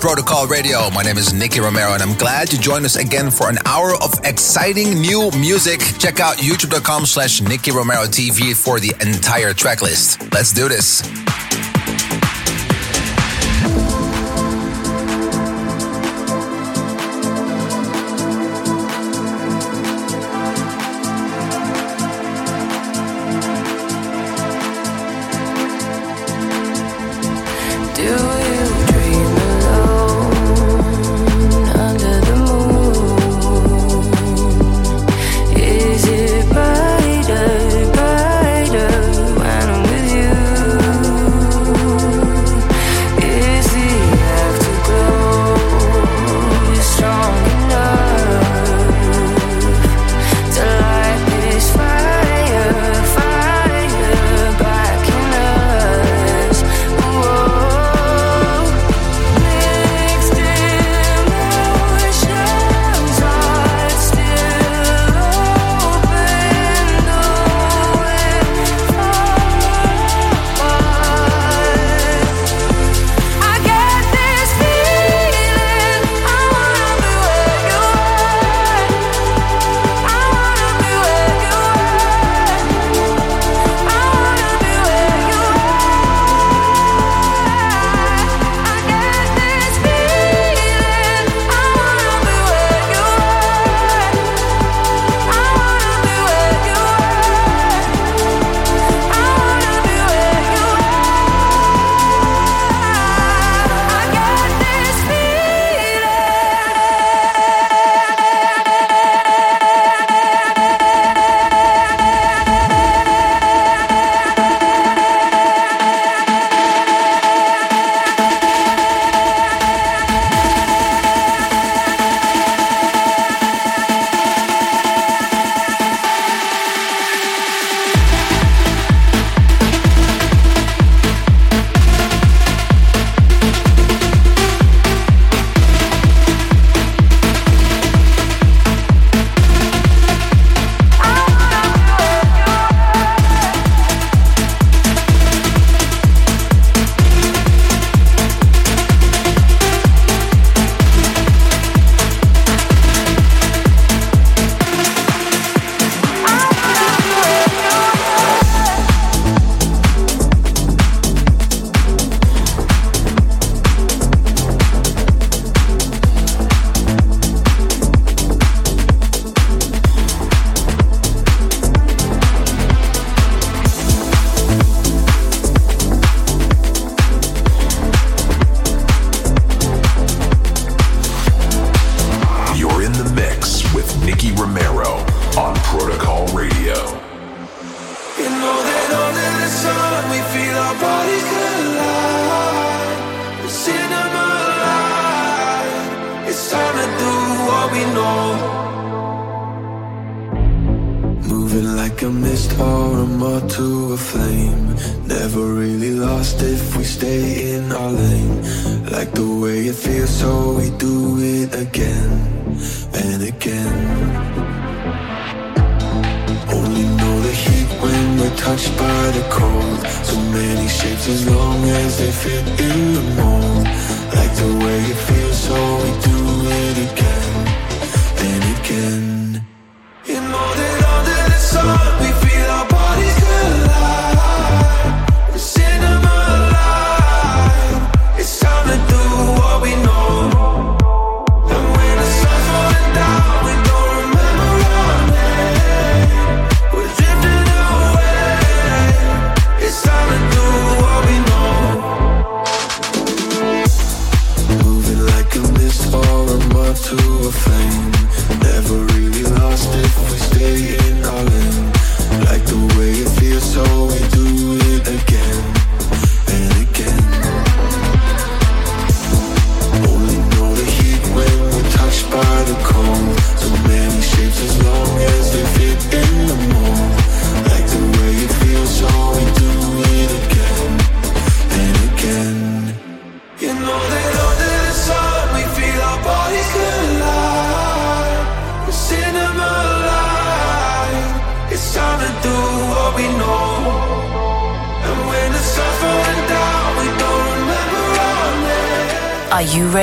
Protocol Radio. My name is Nicky Romero, and I'm glad to join us again for an hour of exciting new music. Check out youtube.com slash Nicky Romero TV for the entire track list. Let's do this.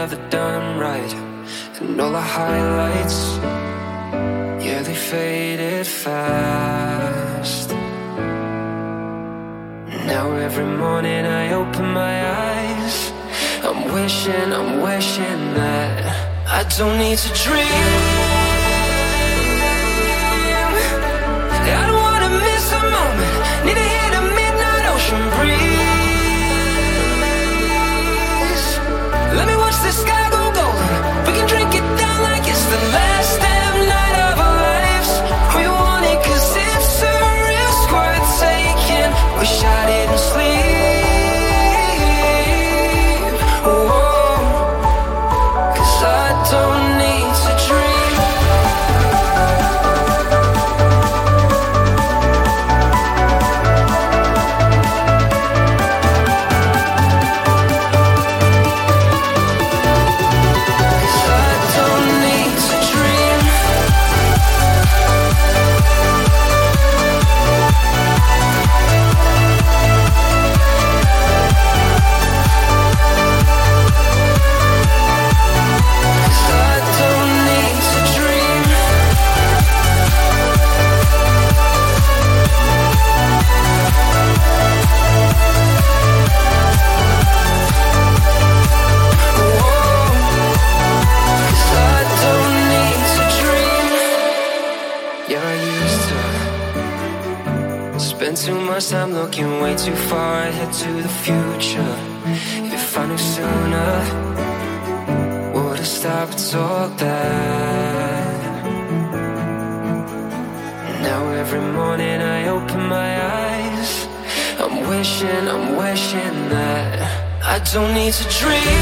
never done right. And all the highlights, yeah, they faded fast. Now every morning I open my eyes. I'm wishing, I'm wishing that I don't need to dream. I don't wanna miss a moment. Need to hear the midnight ocean breeze. thinking way too far ahead to the future. If I knew sooner, would have stopped all that. Now every morning I open my eyes, I'm wishing, I'm wishing that I don't need to dream.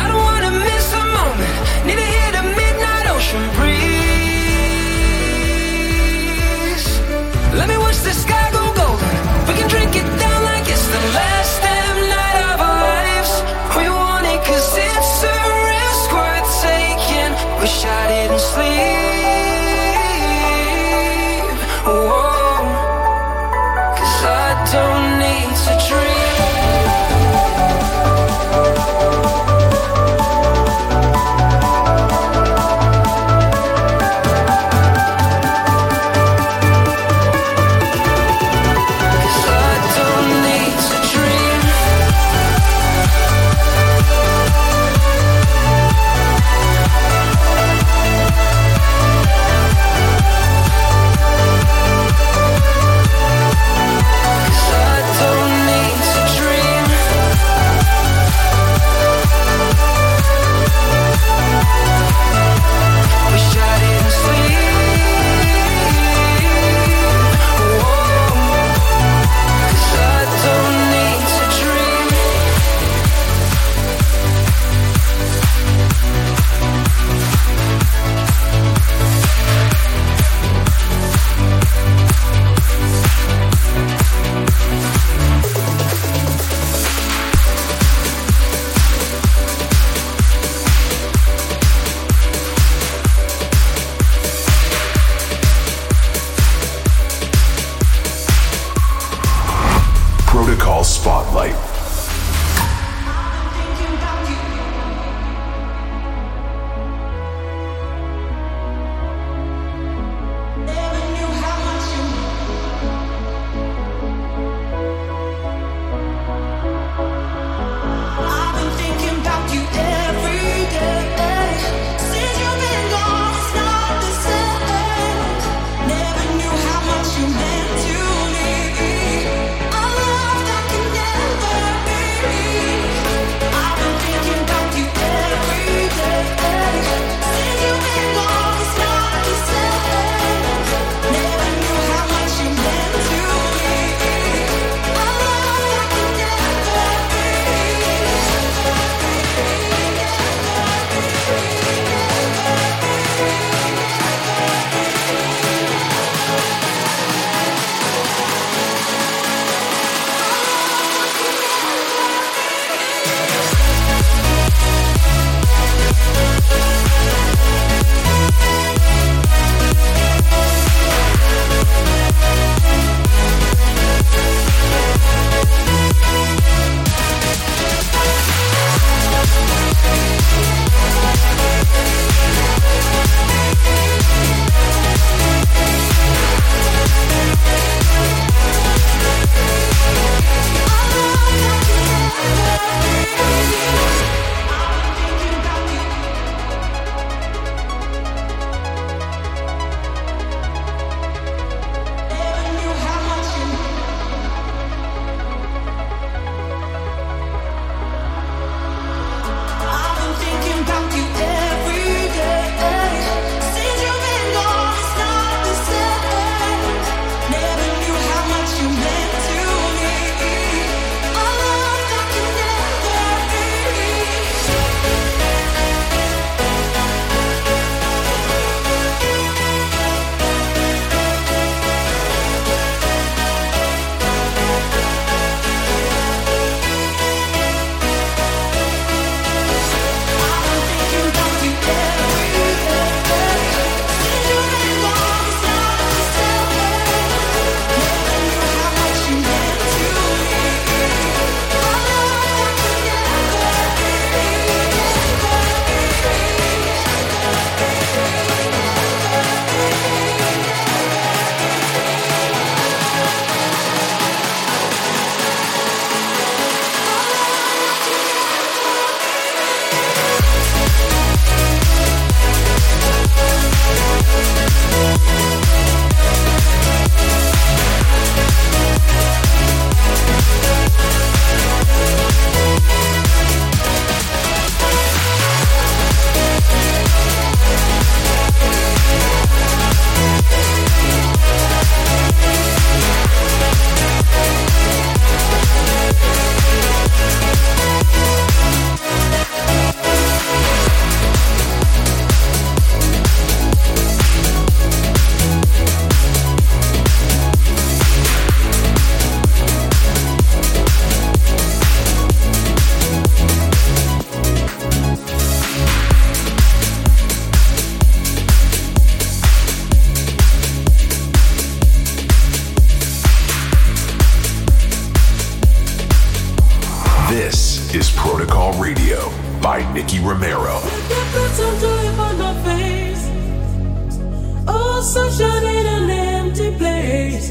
I don't wanna miss a moment. Need to hit a midnight ocean breeze. This is Protocol Radio by Nicky Romero. Oh, sunshine in an empty place.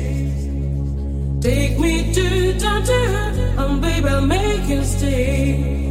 Take me to and um, baby, I'll make you stay.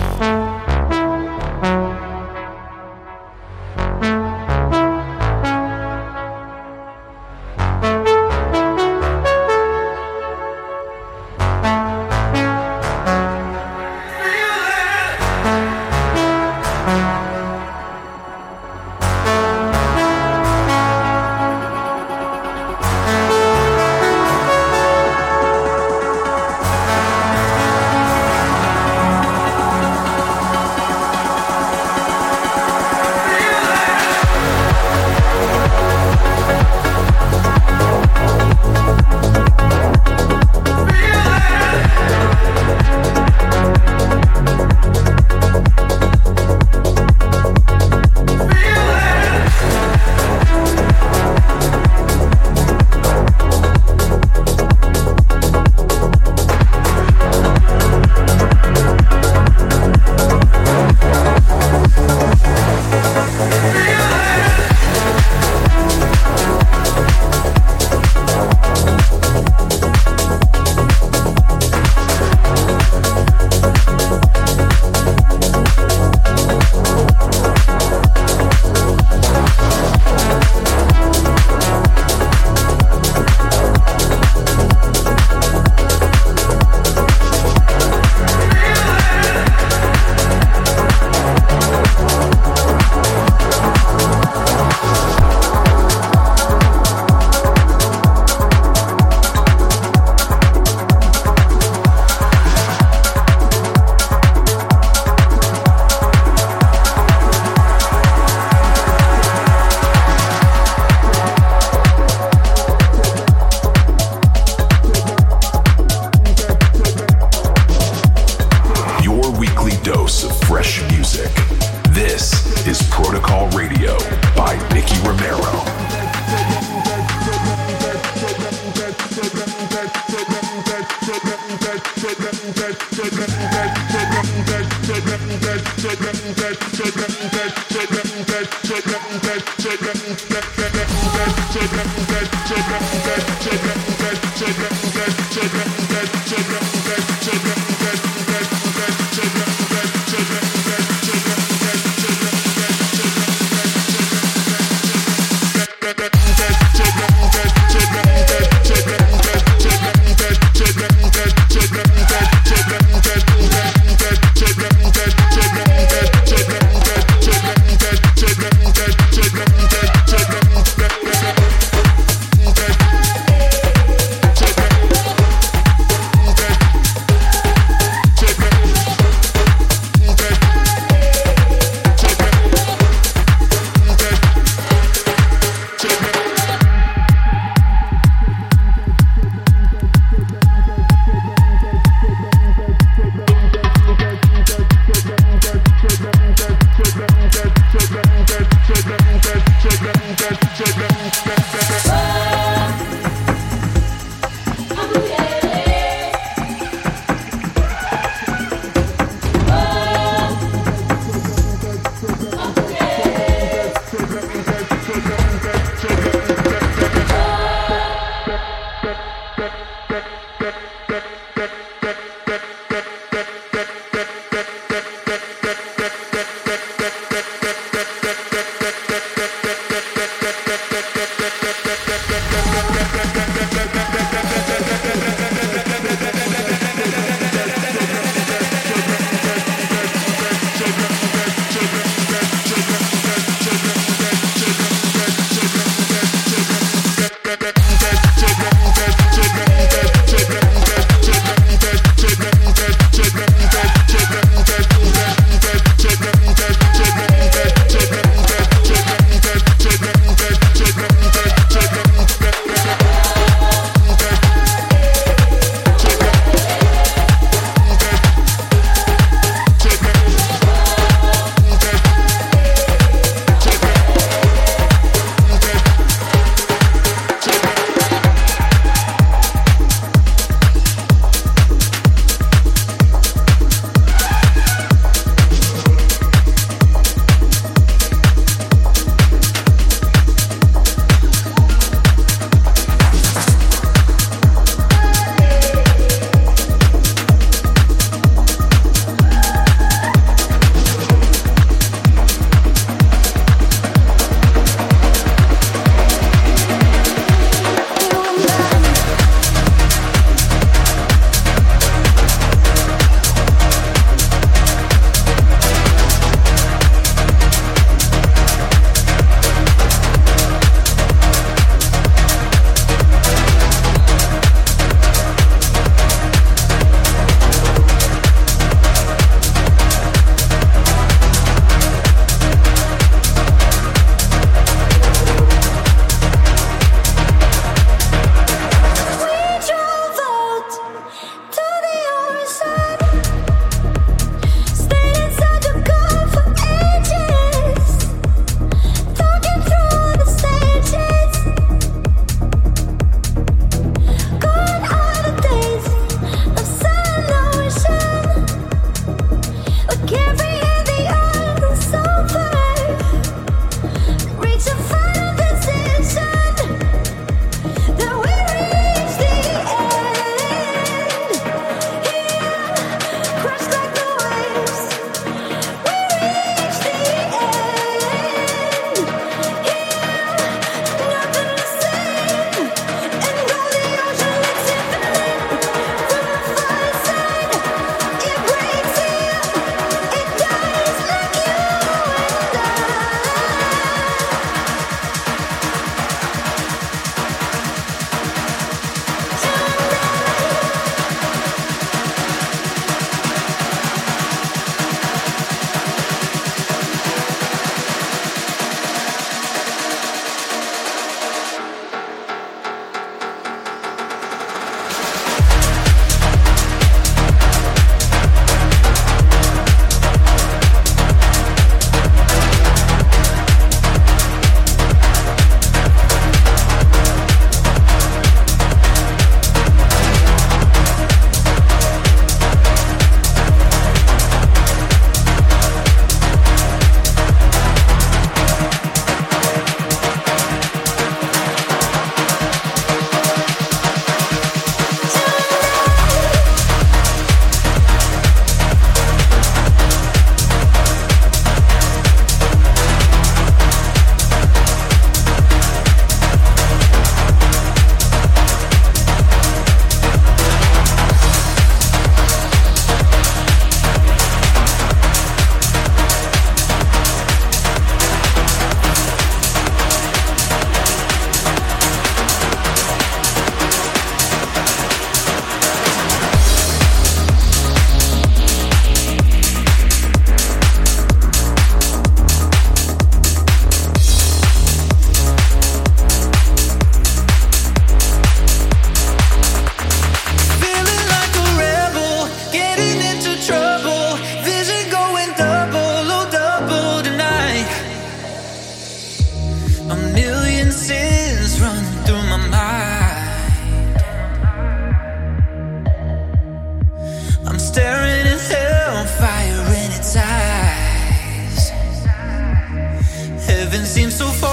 so far.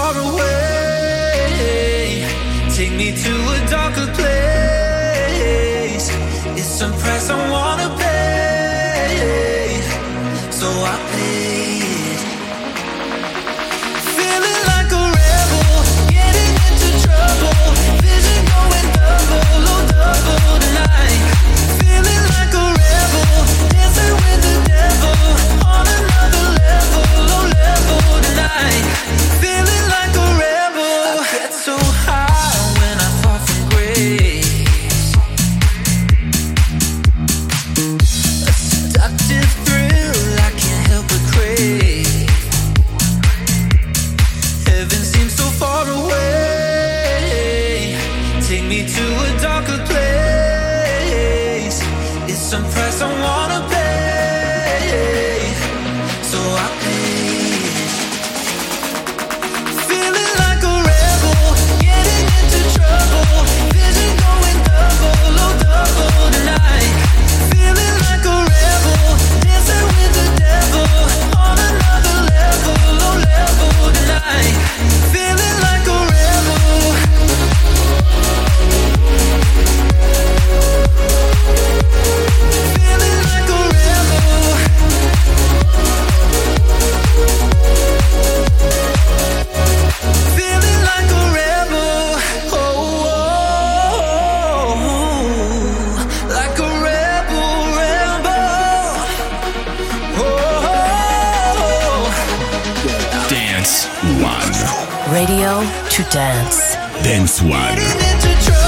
Dance One. Radio to dance. Dance One.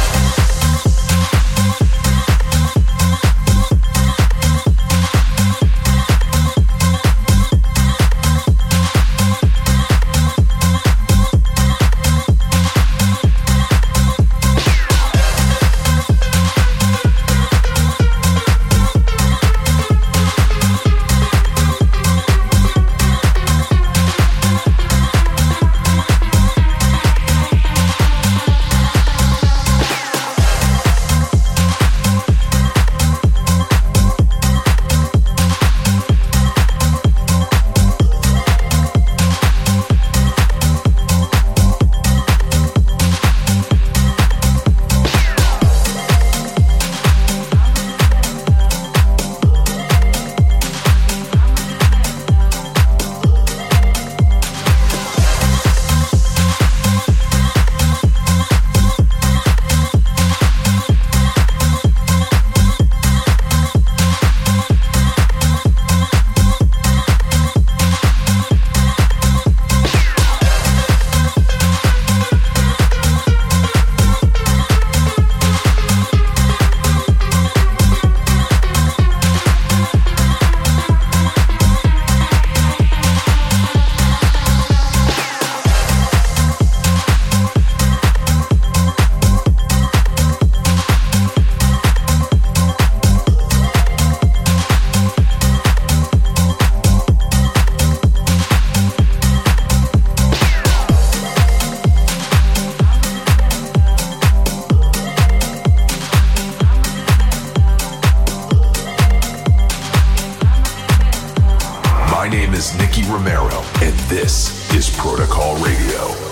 name is Nicky Romero, and this is Protocol Radio.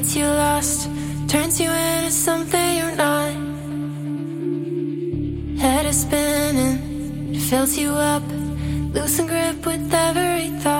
gets you lost, turns you into something you're not. Head is spinning, fills you up, losing grip with every thought.